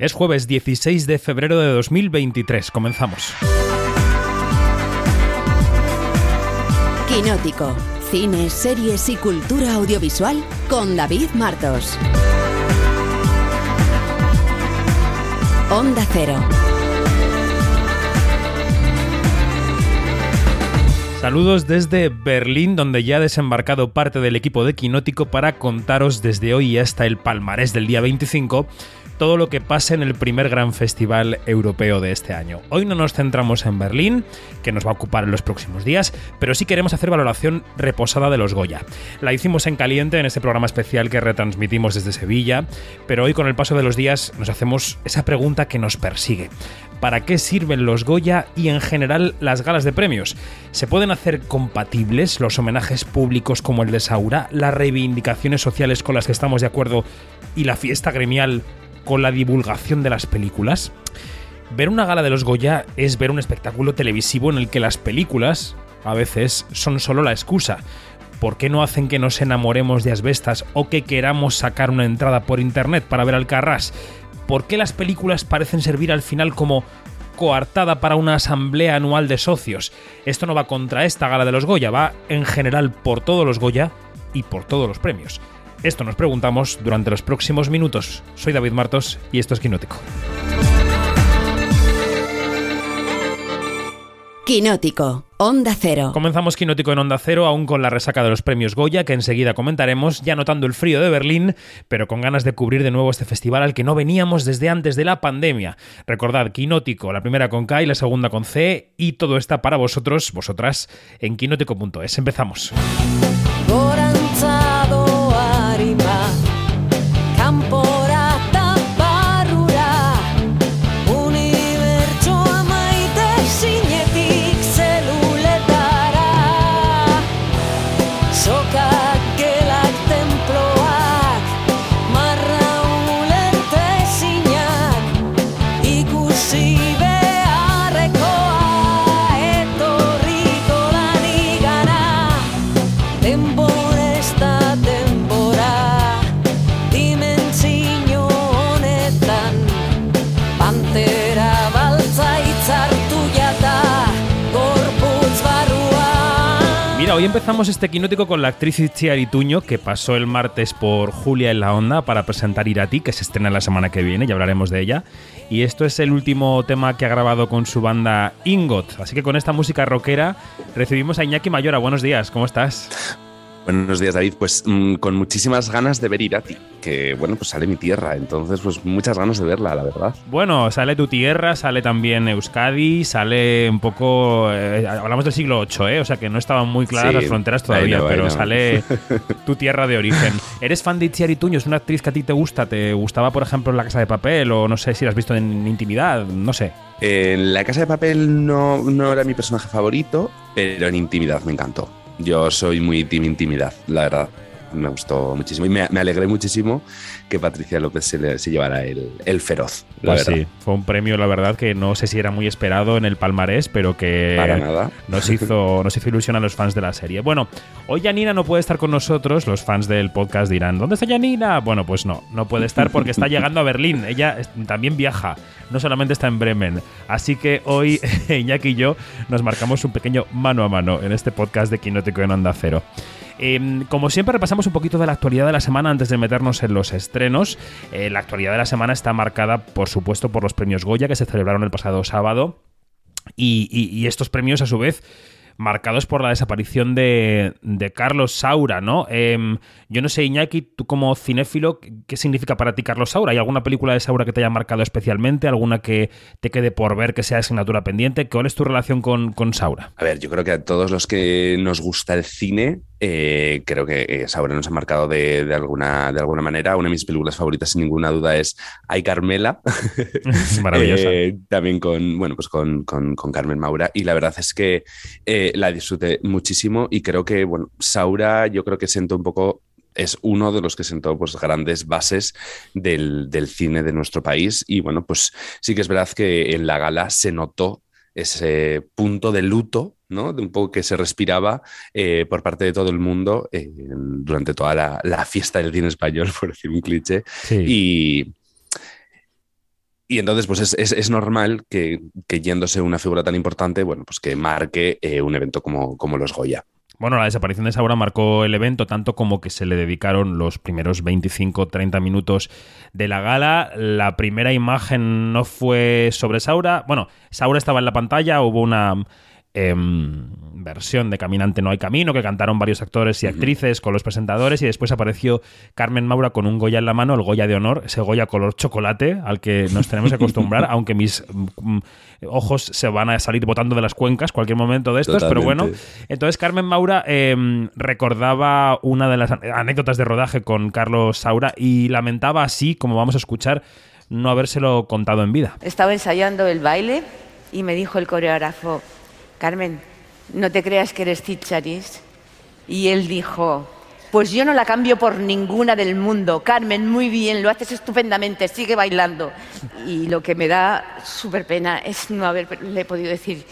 Es jueves 16 de febrero de 2023. Comenzamos. Quinótico. Cine, series y cultura audiovisual con David Martos. Onda Cero. Saludos desde Berlín, donde ya ha desembarcado parte del equipo de Quinótico para contaros desde hoy hasta el palmarés del día 25 todo lo que pase en el primer gran festival europeo de este año. Hoy no nos centramos en Berlín, que nos va a ocupar en los próximos días, pero sí queremos hacer valoración reposada de los Goya. La hicimos en caliente en este programa especial que retransmitimos desde Sevilla, pero hoy con el paso de los días nos hacemos esa pregunta que nos persigue. ¿Para qué sirven los Goya y en general las galas de premios? ¿Se pueden hacer compatibles los homenajes públicos como el de Saura, las reivindicaciones sociales con las que estamos de acuerdo y la fiesta gremial con la divulgación de las películas. Ver una gala de los Goya es ver un espectáculo televisivo en el que las películas, a veces, son solo la excusa. ¿Por qué no hacen que nos enamoremos de asbestas o que queramos sacar una entrada por internet para ver al Carras? ¿Por qué las películas parecen servir al final como coartada para una asamblea anual de socios? Esto no va contra esta gala de los Goya, va en general por todos los Goya y por todos los premios. Esto nos preguntamos durante los próximos minutos. Soy David Martos y esto es Quinótico. Quinótico, Onda Cero. Comenzamos Quinótico en Onda Cero, aún con la resaca de los premios Goya, que enseguida comentaremos, ya notando el frío de Berlín, pero con ganas de cubrir de nuevo este festival al que no veníamos desde antes de la pandemia. Recordad, Quinótico, la primera con K y la segunda con C, y todo está para vosotros, vosotras, en quinótico.es. Empezamos. Hoy empezamos este quinótico con la actriz Itziar Ituño, que pasó el martes por Julia en la Onda para presentar Irati, que se estrena la semana que viene, ya hablaremos de ella. Y esto es el último tema que ha grabado con su banda Ingot. Así que con esta música rockera recibimos a Iñaki Mayora. Buenos días, ¿cómo estás? Buenos días, David. Pues mm, con muchísimas ganas de ver Irati, que bueno, pues sale mi tierra, entonces pues muchas ganas de verla, la verdad. Bueno, sale tu tierra, sale también Euskadi, sale un poco... Eh, hablamos del siglo VIII, ¿eh? O sea que no estaban muy claras las fronteras todavía, pero sale tu tierra de origen. ¿Eres fan de Itziar Ituño? ¿Es una actriz que a ti te gusta? ¿Te gustaba, por ejemplo, en La Casa de Papel? O no sé si la has visto en Intimidad, no sé. En La Casa de Papel no, no era mi personaje favorito, pero en Intimidad me encantó. Yo soy muy team intimidad, la verdad. Me gustó muchísimo y me, alegré muchísimo que Patricia López se, se llevara el, el feroz. pues sí, fue un premio, la verdad, que no sé si era muy esperado en el palmarés, pero que Para nada. Nos, hizo, nos hizo ilusión a los fans de la serie. Bueno, hoy Janina no puede estar con nosotros. Los fans del podcast dirán: ¿Dónde está Janina? Bueno, pues no, no puede estar porque está llegando a Berlín. Ella también viaja, no solamente está en Bremen. Así que hoy Iñaki y yo nos marcamos un pequeño mano a mano en este podcast de Quinótico en Onda Cero. Em, como siempre, repasamos un poquito de la actualidad de la semana antes de meternos en los estrenos. Eh, la actualidad de la semana está marcada, por supuesto, por los premios Goya que se celebraron el pasado sábado. y estos premios, a su vez, marcados por la desaparición de, Carlos Saura, ¿no? Em, yo no sé, Iñaki, tú como cinéfilo, ¿qué significa para ti Carlos Saura? ¿Hay alguna película de Saura que te haya marcado especialmente? ¿Alguna que te quede por ver que sea asignatura pendiente? ¿Cuál es tu relación con, con Saura? A ver, yo creo que a todos los que nos gusta el cine, eh, creo que eh, Saura nos ha marcado de, alguna, de alguna manera. Una de mis películas favoritas, sin ninguna duda, es Ay Carmela. Maravillosa. Eh, también con, bueno, pues con, con, Carmen Maura. Y la verdad es que la disfruté muchísimo y creo que, bueno, Saura yo creo que sentó un poco es uno de los que sentó pues, grandes bases del, del, cine de nuestro país. Y bueno, pues sí que es verdad que en la gala se notó ese punto de luto, ¿no? De un poco que se respiraba eh, por parte de todo el mundo eh, durante toda la, la, fiesta del cine español, por decir un cliché. Y, y entonces, pues es, es, normal que, que, yéndose una figura tan importante, bueno, pues que marque eh, un evento como, como los Goya. Bueno, la desaparición de Saura marcó el evento tanto como que se le dedicaron los primeros 25-30 minutos de la gala. La primera imagen no fue sobre Saura. Bueno, Saura estaba en la pantalla, hubo una Em, versión de Caminante no hay camino, que cantaron varios actores y actrices con los presentadores, y después apareció Carmen Maura con un Goya en la mano, el Goya de honor, ese Goya color chocolate al que nos tenemos que acostumbrar, aunque mis mm, ojos se van a salir botando de las cuencas cualquier momento de estos, pero bueno. Entonces Carmen Maura em, recordaba una de las anécdotas de rodaje con Carlos Saura y lamentaba así, como vamos a escuchar, no habérselo contado en vida. Estaba ensayando el baile y me dijo el coreógrafo, Carmen, no te creas que eres Ticharis. Y él dijo, pues yo no la cambio por ninguna del mundo. Carmen, muy bien, lo haces estupendamente, sigue bailando. Y lo que me da súper pena es no haberle podido decir,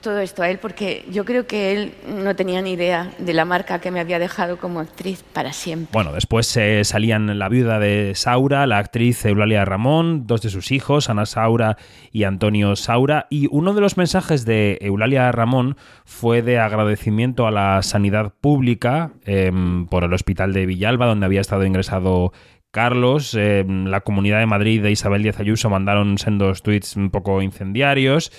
todo esto a él porque yo creo que él no tenía ni idea de la marca que me había dejado como actriz para siempre. Bueno, después eh, salían la viuda de Saura, la actriz Eulalia Ramón, dos de sus hijos, Ana Saura y Antonio Saura, y uno de los mensajes de Eulalia Ramón fue de agradecimiento a la sanidad pública em, por el hospital de Villalba, donde había estado ingresado Carlos, em, la Comunidad de Madrid de Isabel Díaz Ayuso mandaron sendos tweets un poco incendiarios.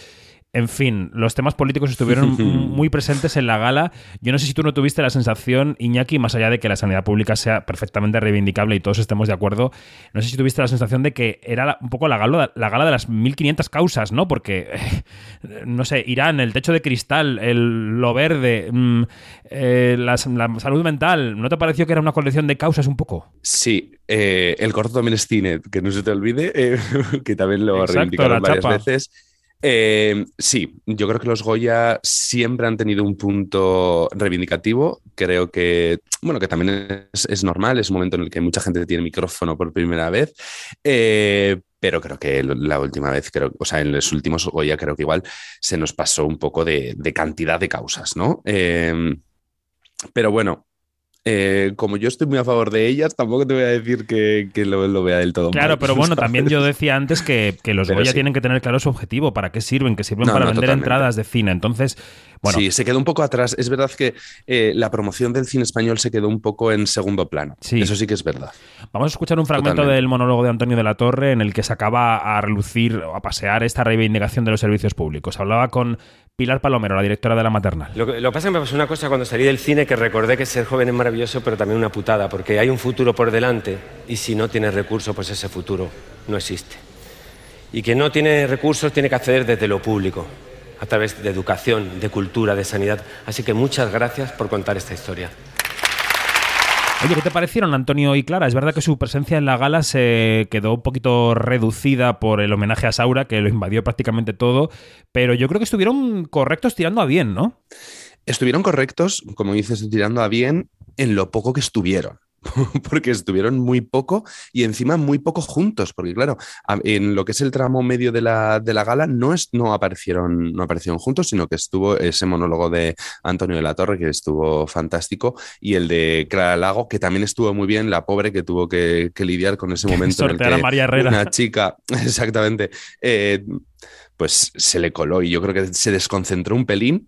En fin, los temas políticos estuvieron muy presentes en la gala. Yo no sé si tú no tuviste la sensación, Iñaki, más allá de que la sanidad pública sea perfectamente reivindicable y todos estemos de acuerdo, no sé si tuviste la sensación de que era un poco la gala, la gala de las 1500 causas, ¿no? Porque, no sé, Irán, el techo de cristal, el, lo verde, mm, eh, la, salud mental, ¿no te pareció que era una colección de causas un poco? Sí, eh, el corto también es cine, que no se te olvide, eh, que también lo reivindicaron varias veces. Eh, sí, yo creo que los Goya siempre han tenido un punto reivindicativo. Creo que, bueno, que también es, normal, es un momento en el que mucha gente tiene micrófono por primera vez. Eh, pero creo que la última vez, creo, o sea, en los últimos Goya creo que igual se nos pasó un poco de, cantidad de causas, ¿no? Eh, pero bueno, eh, como yo estoy muy a favor de ellas, tampoco te voy a decir que, lo, vea del todo. Claro, pero bueno, también yo decía antes que, los Goya tienen que tener claro su objetivo, para qué sirven, que sirven para vender entradas de cine. Entonces, bueno. Sí, se quedó un poco atrás. Es verdad que eh, la promoción del cine español se quedó un poco en segundo plano. Sí. Eso sí que es verdad. Vamos a escuchar un fragmento del monólogo de Antonio de la Torre en el que se acaba a relucir o a pasear esta reivindicación de los servicios públicos. Hablaba con Pilar Palomero, la directora de la maternal. Lo que, pasa es que me pasó una cosa cuando salí del cine que recordé que ser joven es maravilloso, pero también una putada, porque hay un futuro por delante y si no tienes recursos, pues ese futuro no existe. Y quien no tiene recursos tiene que acceder desde lo público, a través de educación, de cultura, de sanidad. Así que muchas gracias por contar esta historia. Oye, ¿qué te parecieron Antonio y Clara? Es verdad que su presencia en la gala se quedó un poquito reducida por el homenaje a Saura, que lo invadió prácticamente todo, pero yo creo que estuvieron correctos tirando a bien, ¿no? Estuvieron correctos, como dices, tirando a bien en lo poco que estuvieron. porque estuvieron muy poco y encima muy poco juntos, porque claro, en lo que es el tramo medio de la, de la gala no, es, no, aparecieron, no aparecieron juntos, sino que estuvo ese monólogo de Antonio de la Torre, que estuvo fantástico, y el de Clara Lago, que también estuvo muy bien, la pobre que tuvo que, lidiar con ese momento en el que María Herrera. una chica, exactamente, eh, pues se le coló y yo creo que se desconcentró un pelín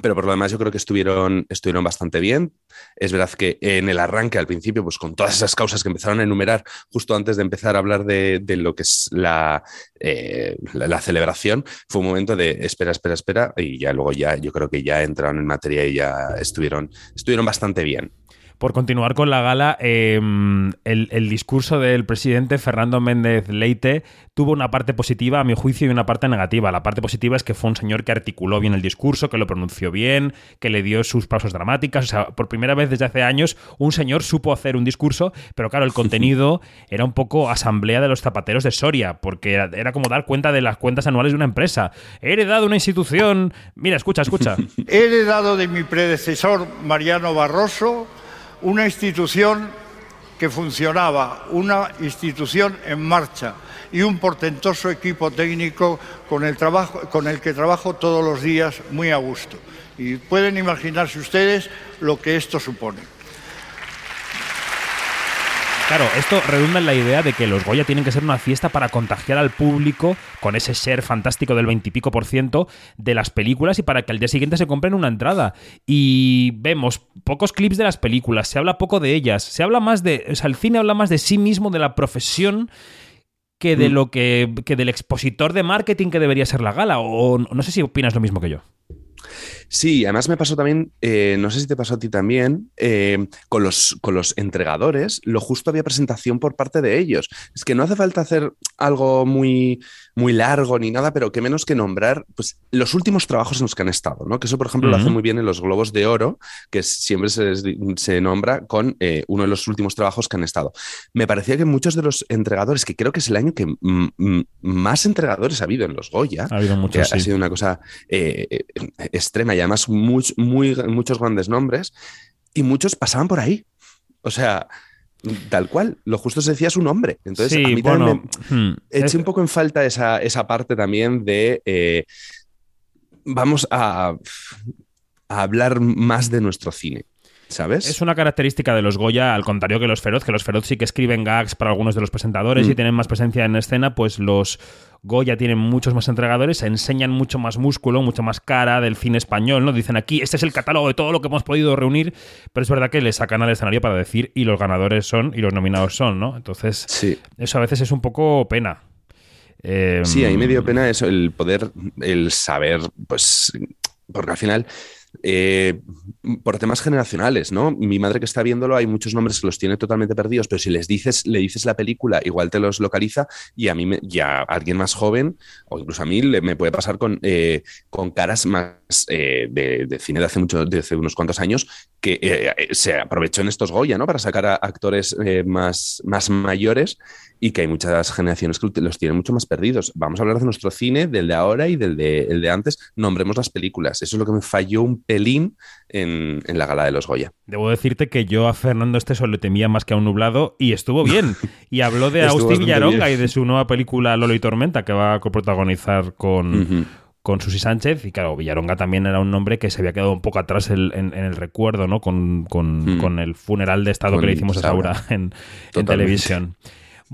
pero por lo demás yo creo que estuvieron, estuvieron bastante bien. Es verdad que en el arranque, al principio, pues con todas esas causas que empezaron a enumerar justo antes de empezar a hablar de, lo que es eh, la, la, celebración, fue un momento de espera, espera, espera, y ya luego ya yo creo que ya entraron en materia y ya estuvieron, estuvieron bastante bien por continuar con la gala, em, el, discurso del presidente Fernando Méndez Leite tuvo una parte positiva, a mi juicio, y una parte negativa. La parte positiva es que fue un señor que articuló bien el discurso, que lo pronunció bien, que le dio sus pasos dramáticas. O sea, por primera vez desde hace años, un señor supo hacer un discurso, pero claro, el contenido era un poco asamblea de los zapateros de Soria, porque era, era como dar cuenta de las cuentas anuales de una empresa. He heredado una institución. Mira, escucha, escucha. He heredado de mi predecesor Mariano Barroso una institución que funcionaba, una institución en marcha y un portentoso equipo técnico con el, que trabajo todos los días muy a gusto. Y pueden imaginarse ustedes lo que esto supone. Claro, esto redunda en la idea de que los Goya tienen que ser una fiesta para contagiar al público con ese share fantástico del veintipico por ciento de las películas y para que al día siguiente se compren una entrada. Y vemos pocos clips de las películas, se habla poco de ellas, se habla más de. O sea, el cine habla más de sí mismo, de la profesión que de Mm. lo que, que del expositor de marketing que debería ser la gala. O no sé si opinas lo mismo que yo. Sí, además me pasó también, eh, no sé si te pasó a ti también, eh, con, los, con los entregadores, lo justo había presentación por parte de ellos. Es que no hace falta hacer algo muy, muy largo ni nada, pero que menos que nombrar pues, los últimos trabajos en los que han estado, ¿no? Que eso, por ejemplo, lo hace muy bien en los Globos de Oro, que siempre se, se nombra con eh, uno de los últimos trabajos que han estado. Me parecía que muchos de los entregadores, que creo que es el año que más entregadores ha habido en los Goya, Ha habido muchos. ha sido una cosa extrema y además muy, muy- muchos grandes nombres y muchos pasaban por ahí. O sea, tal cual, lo justo se decía su nombre. Entonces, Sí, a mí bueno, también me hmm, eché es- un poco en falta esa, esa parte también de eh, vamos a, a hablar más de nuestro cine, ¿sabes? Es una característica de los Goya, al contrario que los Feroz, que los Feroz sí que escriben gags para algunos de los presentadores Mm. y tienen más presencia en escena, pues los Goya tienen muchos más entregadores, enseñan mucho más músculo, mucho más cara del cine español, ¿no? Dicen aquí, este es el catálogo de todo lo que hemos podido reunir, pero es verdad que le sacan al escenario para decir y los ganadores son y los nominados son, ¿no? Entonces, Sí. eso a veces es un poco pena. Eh, Sí, a mí me dio pena eso, el poder, el saber, pues, porque al final, eh, por temas generacionales, ¿no? Mi madre que está viéndolo, hay muchos nombres que los tiene totalmente perdidos, pero si les dices, le dices la película, igual te los localiza y a mí, me- y a alguien más joven, o incluso a mí, le- me puede pasar con, eh, con caras más eh, de, de cine de hace, mucho, de hace unos cuantos años que eh, eh, se aprovechó en estos Goya, ¿no? Para sacar a actores eh, más, más mayores y que hay muchas generaciones que los tienen mucho más perdidos. Vamos a hablar de nuestro cine, del de ahora y del de, el de antes. Nombremos las películas. Eso es lo que me falló un pelín en, en la gala de los Goya. Debo decirte que yo a Fernando Esteso le temía más que a un nublado y estuvo bien. Y habló de Agustín Villaronga y de su nueva película Lolo y Tormenta que va a coprotagonizar con, con Susi Sánchez. Y claro, Villaronga también era un nombre que se había quedado un poco atrás el- en, en el recuerdo, ¿no? Con, con- Mm. con el funeral de Estado Con que le hicimos a Saura. En, televisión.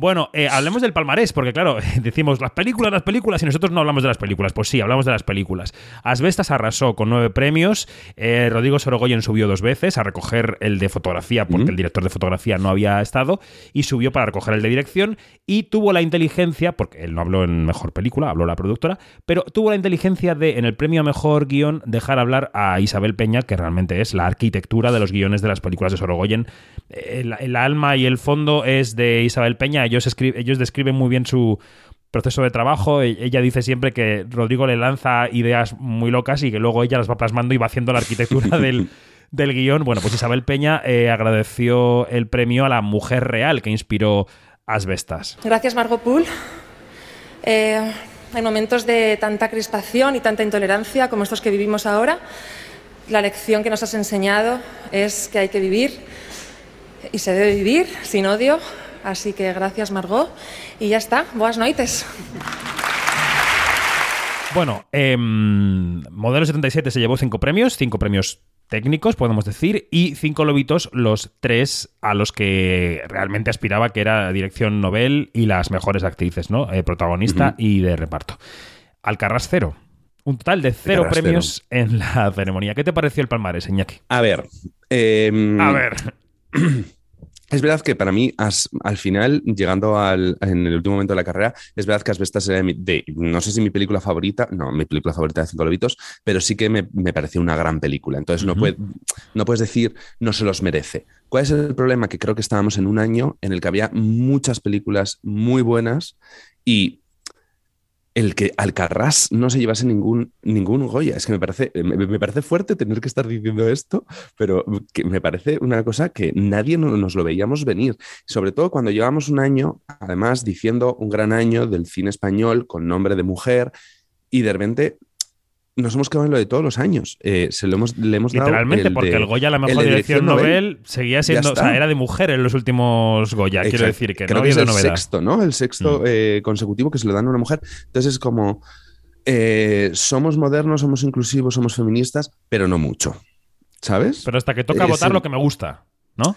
Bueno, eh, hablemos del palmarés, porque claro, decimos las películas, las películas, y nosotros no hablamos de las películas. Pues sí, hablamos de las películas. Asbestas arrasó con nueve premios. eh, Rodrigo Sorogoyen subió dos veces a recoger el de fotografía, porque el director de fotografía no había estado, y subió para recoger el de dirección, y tuvo la inteligencia, porque él no habló en mejor película, habló la productora, pero tuvo la inteligencia de, en el premio a mejor guion, dejar hablar a Isabel Peña, que realmente es la arquitectura de los guiones de las películas de Sorogoyen. El, el alma y el fondo es de Isabel Peña. Ellos, escri- ellos describen muy bien su proceso de trabajo. E- Ella dice siempre que Rodrigo le lanza ideas muy locas y que luego ella las va plasmando y va haciendo la arquitectura del, del guion. Bueno, pues Isabel Peña eh, agradeció el premio a la mujer real que inspiró Asbestas. Gracias, Margot Poole. Eh, en momentos de tanta crispación y tanta intolerancia como estos que vivimos ahora, la lección que nos has enseñado es que hay que vivir y se debe vivir sin odio. Así que gracias, Margot. Y ya está. Boas noites. Bueno, em, Modelo 77 se llevó cinco premios, cinco premios técnicos, podemos decir, y cinco lobitos, los tres a los que realmente aspiraba, que era dirección Nobel y las mejores actrices, ¿no? Eh, protagonista y de reparto. Alcarrás cero. Un total de cero Alcarrás premios en la ceremonia. ¿Qué te pareció el palmarés, Iñaki? A ver. em, A ver. Es verdad que para mí, al final, llegando al, en el último momento de la carrera, es verdad que Asbestas era mi- de, no sé si mi película favorita, no, mi película favorita de Cinco Lobitos, pero sí que me, me pareció una gran película. Entonces no, puede- no puedes decir no se los merece. ¿Cuál es el problema? Que creo que estábamos en un año en el que había muchas películas muy buenas y el que Alcarrás no se llevase ningún, ningún Goya. Es que me parece, me, me parece fuerte tener que estar diciendo esto, pero que me parece una cosa que nadie no- nos lo veíamos venir. Sobre todo cuando llevamos un año, además, diciendo un gran año del cine español con nombre de mujer, y de repente nos hemos quedado en lo de todos los años. Eh, se lo hemos, le hemos dado Literalmente, el porque de- el Goya, la mejor dirección Nobel, seguía siendo, o sea, era de mujer en los últimos Goya, quiero decir que Creo no que había es el novedad. sexto, ¿no? El sexto Mm. eh, consecutivo que se lo dan a una mujer. Entonces es como, eh, somos modernos, somos inclusivos, somos feministas, pero no mucho. ¿Sabes? Pero hasta que toca votar el- lo que me gusta, ¿no?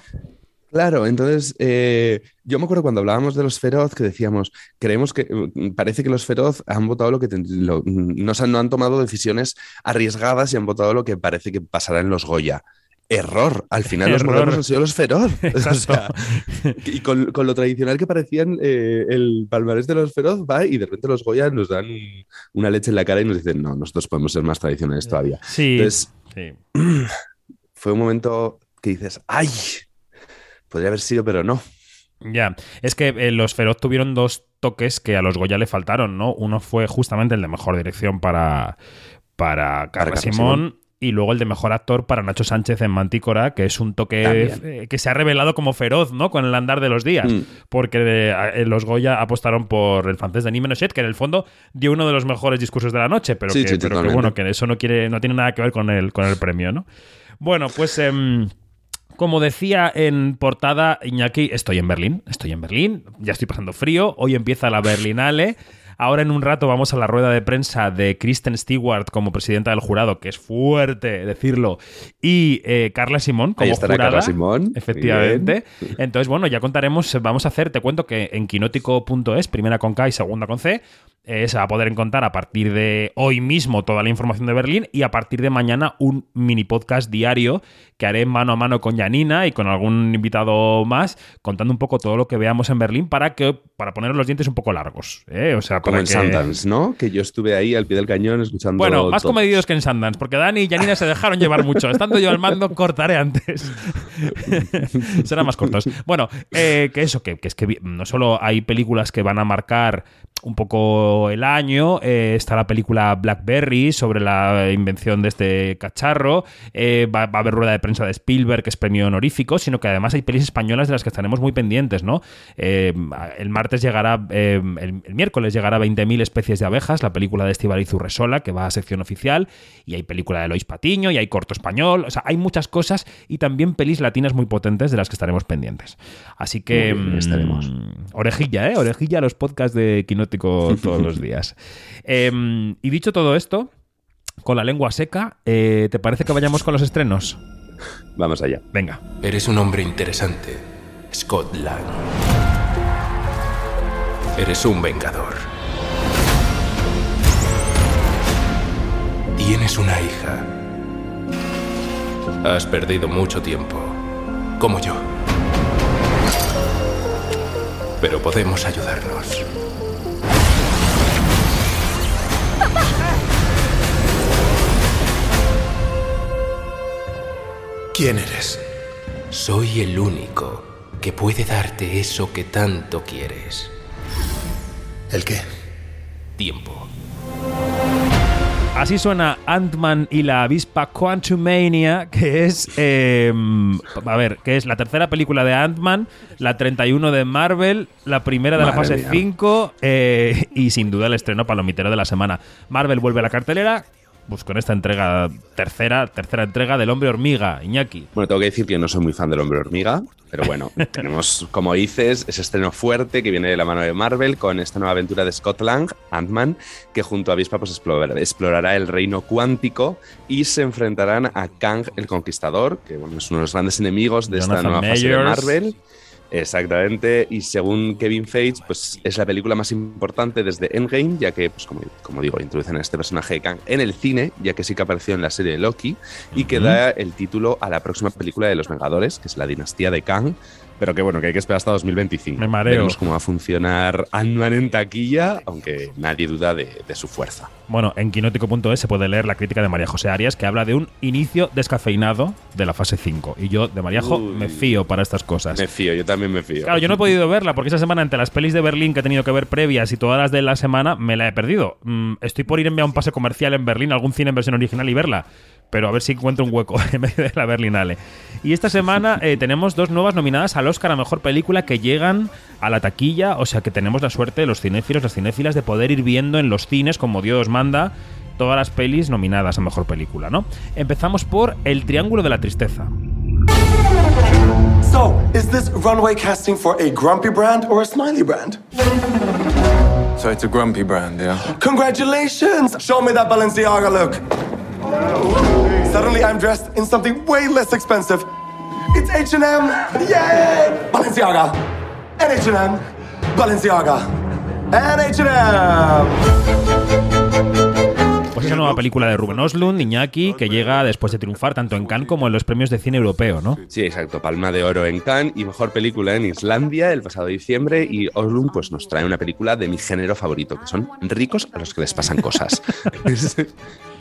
Claro, entonces eh, yo me acuerdo cuando hablábamos de los feroz que decíamos, creemos que mm, parece que los feroz han votado lo que lo- mm, no, no han tomado decisiones arriesgadas y han votado lo que parece que pasará en los Goya. Error, al final los modernos han sido los feroz. O sea, y con, con lo tradicional que parecían eh, el palmarés de los feroz va y de repente los Goya nos dan una leche en la cara y nos dicen, no, nosotros podemos ser más tradicionales todavía. Sí. Entonces, sí. fue un momento que dices, ¡ay! Podría haber sido, pero no. Ya, es que eh, los Feroz tuvieron dos toques que a los Goya le faltaron, ¿no? Uno fue justamente el de mejor dirección para, para Carla Simón. Simón. Y luego el de mejor actor para Nacho Sánchez en Mantícora, que es un toque eh, que se ha revelado como feroz, ¿no? Con el andar de los días. Mm. Porque eh, los Goya apostaron por el francés de Menochet, que en el fondo dio uno de los mejores discursos de la noche, pero, Sí, que, sí, pero que, bueno, que eso no quiere, no tiene nada que ver con el, con el premio, ¿no? Bueno, pues. Como decía en portada Iñaki, estoy en Berlín, estoy en Berlín, ya estoy pasando frío, hoy empieza la Berlinale. Ahora en un rato vamos a la rueda de prensa de Kristen Stewart como presidenta del jurado, que es fuerte decirlo, y eh, Carla Simón como Ahí estará jurada. Carla Simón, Efectivamente. Entonces, bueno, ya contaremos, vamos a hacer, te cuento que en quinótico.es, primera con K y segunda con C, eh, se va a poder encontrar a partir de hoy mismo toda la información de Berlín y a partir de mañana un mini podcast diario que haré mano a mano con Janina y con algún invitado más contando un poco todo lo que veamos en Berlín para que para poner los dientes un poco largos. ¿eh? O sea, Como en que- Sundance, ¿no? Que yo estuve ahí al pie del cañón escuchando. Bueno, más todo. comedidos que en Sundance, porque Dani y Janina se dejaron llevar mucho. Estando yo al mando, cortaré antes. Serán más cortos. Bueno, eh, que eso, que, que es que no solo hay películas que van a marcar un poco el año, eh, está la película Blackberry sobre la invención de este cacharro, eh, va, va a haber rueda de prensa de Spielberg, que es premio honorífico, sino que además hay pelis españolas de las que estaremos muy pendientes, ¿no? Eh, el martes llegará, el, el miércoles llegará 20.000 especies de abejas, la película de Estivaliz Urresola, que va a sección oficial, y hay película de Lois Patiño, y hay corto español, o sea, hay muchas cosas y también pelis latinas muy potentes de las que estaremos pendientes. Así que... Bien, estaremos. mm, Orejilla, ¿eh? Orejilla a los podcasts de Todos los días. Em, y dicho todo esto, con la lengua seca, eh, ¿te parece que vayamos con los estrenos? Vamos allá. Venga. Eres un hombre interesante, Scott Lang. Eres un vengador. Tienes una hija. Has perdido mucho tiempo, como yo. Pero podemos ayudarnos. ¿Quién eres? Soy el único que puede darte eso que tanto quieres. ¿El qué? Tiempo. Así suena Ant-Man y la avispa Quantumania, que es. eh, a ver, que es la tercera película de Ant-Man, la 31 de Marvel, la primera de la fase mía. 5 eh, y sin duda el estreno palomitero de la semana. Marvel vuelve a la cartelera. Pues con esta entrega, tercera, tercera entrega del Hombre Hormiga, Iñaki. Bueno, tengo que decir que no soy muy fan del hombre hormiga, pero bueno, tenemos, como dices, ese estreno fuerte que viene de la mano de Marvel con esta nueva aventura de Scott Lang, Ant-Man, que junto a Avispa pues, explorará, explorará el reino cuántico y se enfrentarán a Kang el Conquistador, que bueno, es uno de los grandes enemigos de esta nueva fase de. Marvel. Exactamente, y según Kevin Feige, pues es la película más importante desde Endgame, ya que, pues como, como digo, introducen a este personaje de Kang en el cine, ya que sí que apareció en la serie de Loki, y que da el título a la próxima película de Los Vengadores, que es la dinastía de Kang, pero que bueno, que hay que esperar hasta 2025. Me mareo. Veremos cómo va a funcionar Ant-Man en taquilla, aunque nadie duda de, de su fuerza. Bueno, en quinótico.es se puede leer la crítica de María José Arias que habla de un inicio descafeinado de la fase 5. Y yo de María Jo Uy. me fío para estas cosas. Me fío, yo también me fío. Claro, yo no he podido verla porque esa semana entre las pelis de Berlín que he tenido que ver previas y todas las de la semana me la he perdido. Mm, estoy por irme a un pase comercial en Berlín, algún cine en versión original y verla. Pero a ver si encuentro un hueco en medio de la Berlinale. Y esta semana eh, tenemos dos nuevas nominadas al Oscar a Mejor Película que llegan a la taquilla. O sea que tenemos la suerte, los cinéfilos, las cinéfilas, de poder ir viendo en los cines, como Dios manda, todas las pelis nominadas a Mejor Película, ¿no? Empezamos por El Triángulo de la Tristeza. So, is this runway casting for a grumpy brand or a smiley brand? So it's a grumpy brand, yeah? Congratulations! Show me that Balenciaga look. Suddenly I'm dressed in something way less expensive. It's H&M. Yay! Balenciaga. And H&M. Balenciaga. And H&M. Pues esa nueva película de Ruben Oslund, Iñaki, que llega después de triunfar tanto en Cannes como en los premios de cine europeo, ¿no? Sí, exacto. Palma de oro en Cannes y mejor película en Islandia el pasado diciembre. Y Oslund pues, nos trae una película de mi género favorito, que son ricos a los que les pasan cosas.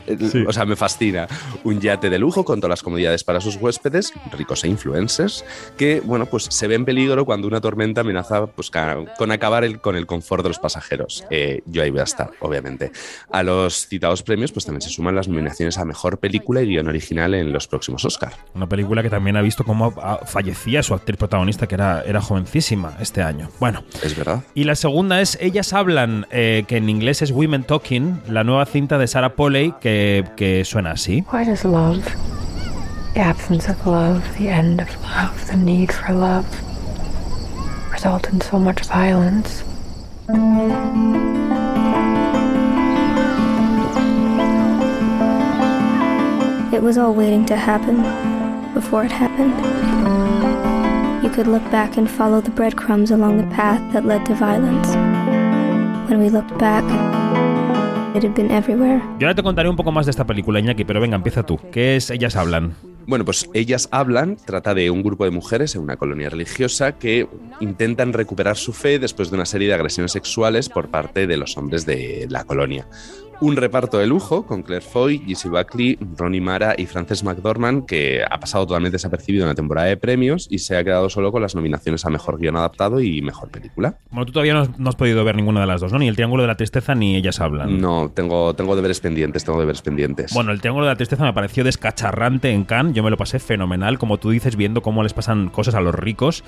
O sea, me fascina. Un yate de lujo con todas las comodidades para sus huéspedes, ricos e influencers, que, bueno, pues se ve en peligro cuando una tormenta amenaza pues, con acabar el- con el confort de los pasajeros. Eh, yo ahí voy a estar, obviamente. A los citados premios, pues también se suman las nominaciones a Mejor Película y Guión Original en los próximos Oscar. Una película que también ha visto cómo fallecía su actriz protagonista, que era, era jovencísima este año. Bueno. Es verdad. Y la segunda es Ellas Hablan, eh, que en inglés es Women Talking, la nueva cinta de Sarah Polley, que, que suena así. Why does love, the absence of love, the end of love, the need for love, result in so much violence? It was all waiting to happen before it happened. You could look back and follow the breadcrumbs along the path that led to violence. When we looked back, Yo ahora te contaré un poco más de esta película, Iñaki, pero venga, empieza tú. ¿Qué es Ellas Hablan? Bueno, pues ellas hablan, trata de un grupo de mujeres en una colonia religiosa que intentan recuperar su fe después de una serie de agresiones sexuales por parte de los hombres de la colonia. Un reparto de lujo con Claire Foy, Giselle Buckley, Ronnie Mara y Frances McDormand, que ha pasado totalmente desapercibido en la temporada de premios y se ha quedado solo con las nominaciones a Mejor Guión Adaptado y Mejor Película. Bueno, tú todavía no, has- no has podido ver ninguna de las dos, ¿no? Ni el Triángulo de la Tristeza ni Ellas Hablan. No, tengo, tengo deberes pendientes, tengo deberes pendientes. Bueno, el Triángulo de la Tristeza me pareció descacharrante en Cannes. Yo me lo pasé fenomenal, como tú dices, viendo cómo les pasan cosas a los ricos.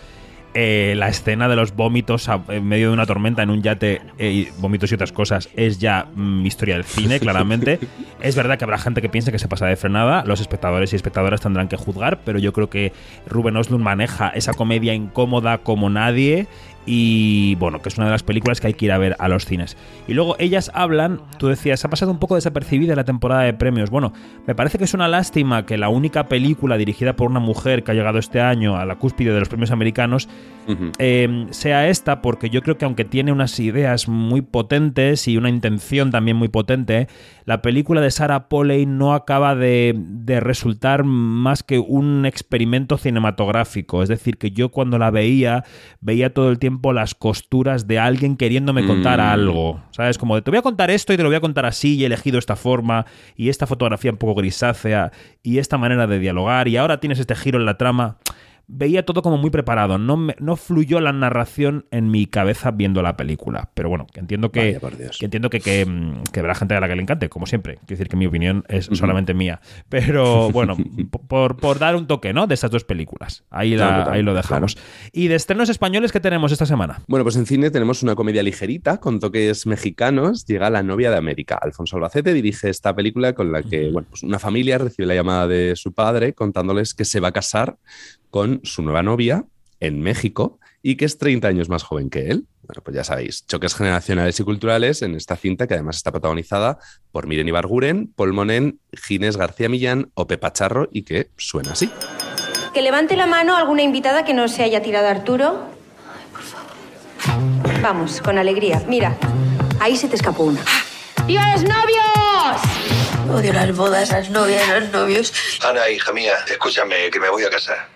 Eh, la escena de los vómitos a- en medio de una tormenta en un yate, eh, y vómitos y otras cosas, es ya mm, historia del cine, claramente. es verdad que habrá gente que piense que se pasa de frenada. Los espectadores y espectadoras tendrán que juzgar, pero yo creo que Ruben Oslund maneja esa comedia incómoda como nadie. Y bueno, que es una de las películas que hay que ir a ver a los cines. Y luego ellas hablan, tú decías, ha pasado un poco desapercibida la temporada de premios. Bueno, me parece que es una lástima que la única película dirigida por una mujer que ha llegado este año a la cúspide de los premios americanos eh, sea esta, porque yo creo que aunque tiene unas ideas muy potentes y una intención también muy potente, la película de Sarah Polley no acaba de, de resultar más que un experimento cinematográfico. Es decir, que yo cuando la veía, veía todo el tiempo las costuras de alguien queriéndome contar Mm. algo. ¿Sabes? Como de te voy a contar esto y te lo voy a contar así y he elegido esta forma y esta fotografía un poco grisácea y esta manera de dialogar y ahora tienes este giro en la trama veía todo como muy preparado. No, me- no fluyó la narración en mi cabeza viendo la película. Pero bueno, que entiendo que, Vaya, que entiendo que, que, mm, que habrá gente a la que le encante, como siempre. Quiero decir que mi opinión es solamente mía. Pero bueno, por, por dar un toque, ¿no? De estas dos películas. Ahí, la- Claro, claro, ahí lo dejamos. Y de estrenos españoles que tenemos esta semana. Bueno, pues en cine tenemos una comedia ligerita con toques mexicanos. Llega La novia de América. Alfonso Albacete dirige esta película con la que, bueno, pues una familia recibe la llamada de su padre contándoles que se va a casar con su nueva novia en México y que es 30 años más joven que él. Bueno, pues ya sabéis, choques generacionales y culturales en esta cinta que además está protagonizada por Miren Ibarguren, Paul Monen, Ginés García Millán o Pepa Charro y que suena así. Que levante la mano alguna invitada que no se haya tirado a Arturo. Vamos, con alegría. Mira, ahí se te escapó una. ¡Viva los novios! Odio las bodas, las novias, los novios. Ana, hija mía, escúchame, que me voy a casar.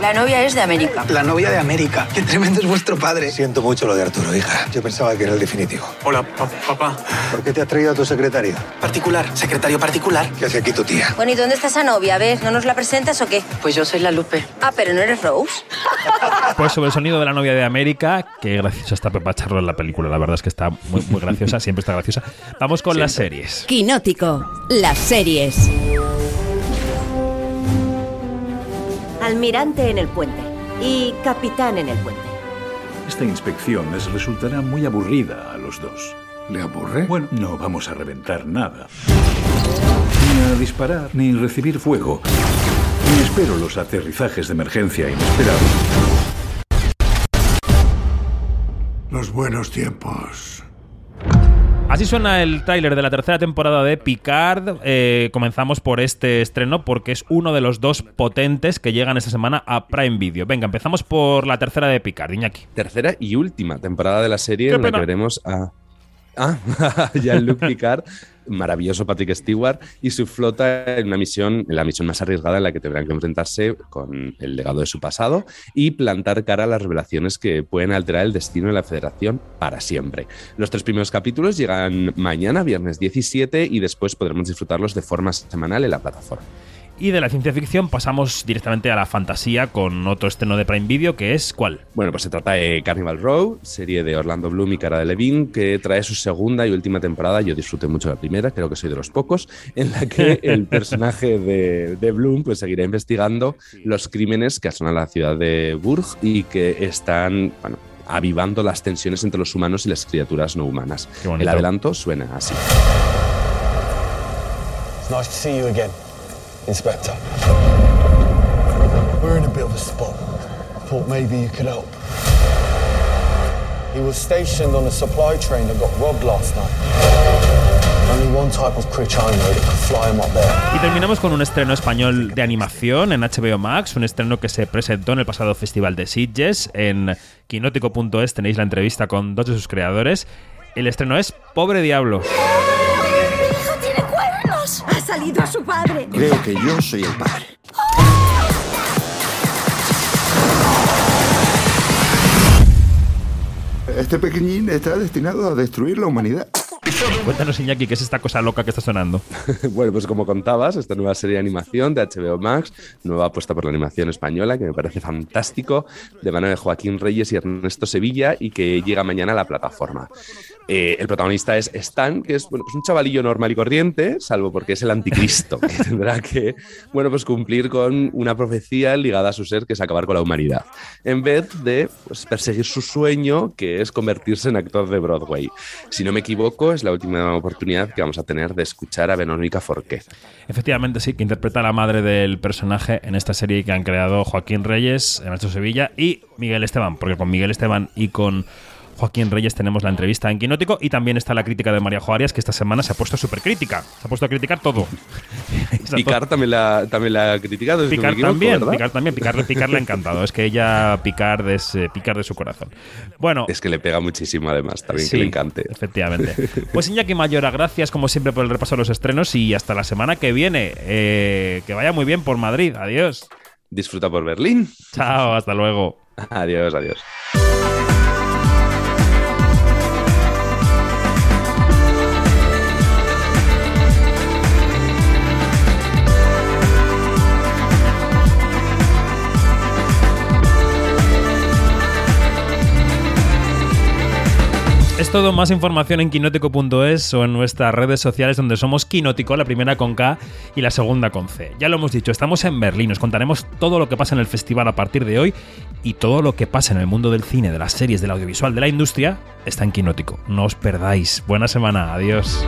La novia es de América. La novia de América. Qué tremendo es vuestro padre. Siento mucho lo de Arturo, hija. Yo pensaba que era el definitivo. Hola, papá. ¿Por qué te has traído a tu secretario? Particular, secretario particular. ¿Qué hace aquí tu tía? Bueno, ¿y dónde está esa novia? ¿Ves? ¿No nos la presentas o qué? Pues yo soy la Lupe. Ah, pero no eres Rose. Pues sobre el sonido de la novia de América, qué graciosa está Pepa Charro en la película. La verdad es que está muy, muy graciosa, siempre está graciosa. Vamos con las series. Quinótico, las series. Almirante en el puente y capitán en el puente. Esta inspección les resultará muy aburrida a los dos. ¿Le aburre? Bueno, no vamos a reventar nada. Ni a disparar, ni recibir fuego. Ni espero los aterrizajes de emergencia inesperados. Los buenos tiempos Así suena el tráiler de la tercera temporada de Picard. Eh, comenzamos por este estreno porque es uno de los dos potentes que llegan esta semana a Prime Video. Venga, empezamos por la tercera de Picard, Iñaki. Tercera y última temporada de la serie en la que veremos a Ah, Jean-Luc Picard, maravilloso Patrick Stewart y su flota en una misión, la misión más arriesgada en la que tendrán que enfrentarse con el legado de su pasado y plantar cara a las revelaciones que pueden alterar el destino de la Federación para siempre. Los tres primeros capítulos llegan mañana, viernes 17, y después podremos disfrutarlos de forma semanal en la plataforma. Y de la ciencia ficción pasamos directamente a la fantasía con otro estreno de Prime Video que es ¿cuál? Bueno, pues se trata de Carnival Row, serie de Orlando Bloom y Cara de Levine, que trae su segunda y última temporada. Yo disfruté mucho la primera, creo que soy de los pocos, en la que el personaje de, de Bloom pues seguirá investigando los crímenes que asonan la ciudad de Burg y que están, bueno, avivando las tensiones entre los humanos y las criaturas no humanas. El adelanto suena así. It's nice to see you again. Inspector. We're in a bit of a spot. Thought maybe you could help. He was stationed on a supply train that got robbed last night. Only one type of creature I know that could fly him up there. Y terminamos con un estreno español de animación en HBO Max, un estreno que se presentó en el pasado Festival de Sitges. En quinótico.es tenéis la entrevista con dos de sus creadores. El estreno es Pobre Diablo. Salido a su padre. Creo que yo soy el padre. Este pequeñín está destinado a destruir la humanidad. Cuéntanos, Iñaki, ¿qué es esta cosa loca que está sonando? bueno, pues como contabas, esta nueva serie de animación de HBO Max, nueva apuesta por la animación española, que me parece fantástico, de mano de Joaquín Reyes y Ernesto Sevilla, y que llega mañana a la plataforma. Eh, el protagonista es Stan, que es bueno, pues un chavalillo normal y corriente, salvo porque es el anticristo, que tendrá que bueno, pues cumplir con una profecía ligada a su ser, que es acabar con la humanidad, en vez de pues, perseguir su sueño, que es convertirse en actor de Broadway. Si no me equivoco, es la última oportunidad que vamos a tener de escuchar a Verónica Forqué. Efectivamente, sí, que interpreta a la madre del personaje en esta serie que han creado Joaquín Reyes, Ernesto Sevilla y Miguel Esteban, porque con Miguel Esteban y con Joaquín Reyes tenemos la entrevista en Quinótico y también está la crítica de María Juárez, que esta semana se ha puesto súper crítica. Se ha puesto a criticar todo. Picar también la, también la ha criticado. Picar también, Picar también, Picar, Picar le ha encantado. Es que ella Picar es eh, Picar de su corazón. Bueno. Es que le pega muchísimo además, también que le encante. Efectivamente. Pues Iñaki Mayora, gracias como siempre por el repaso de los estrenos y hasta la semana que viene. Eh, que vaya muy bien por Madrid. Adiós. Disfruta por Berlín. Chao, hasta luego. Adiós, adiós. Es todo, más información en quinótico.es o en nuestras redes sociales donde somos Quinótico, la primera con K y la segunda con C. Ya lo hemos dicho, estamos en Berlín, os contaremos todo lo que pasa en el festival a partir de hoy y todo lo que pasa en el mundo del cine, de las series, del audiovisual, de la industria, está en Quinótico. No os perdáis. Buena semana, adiós.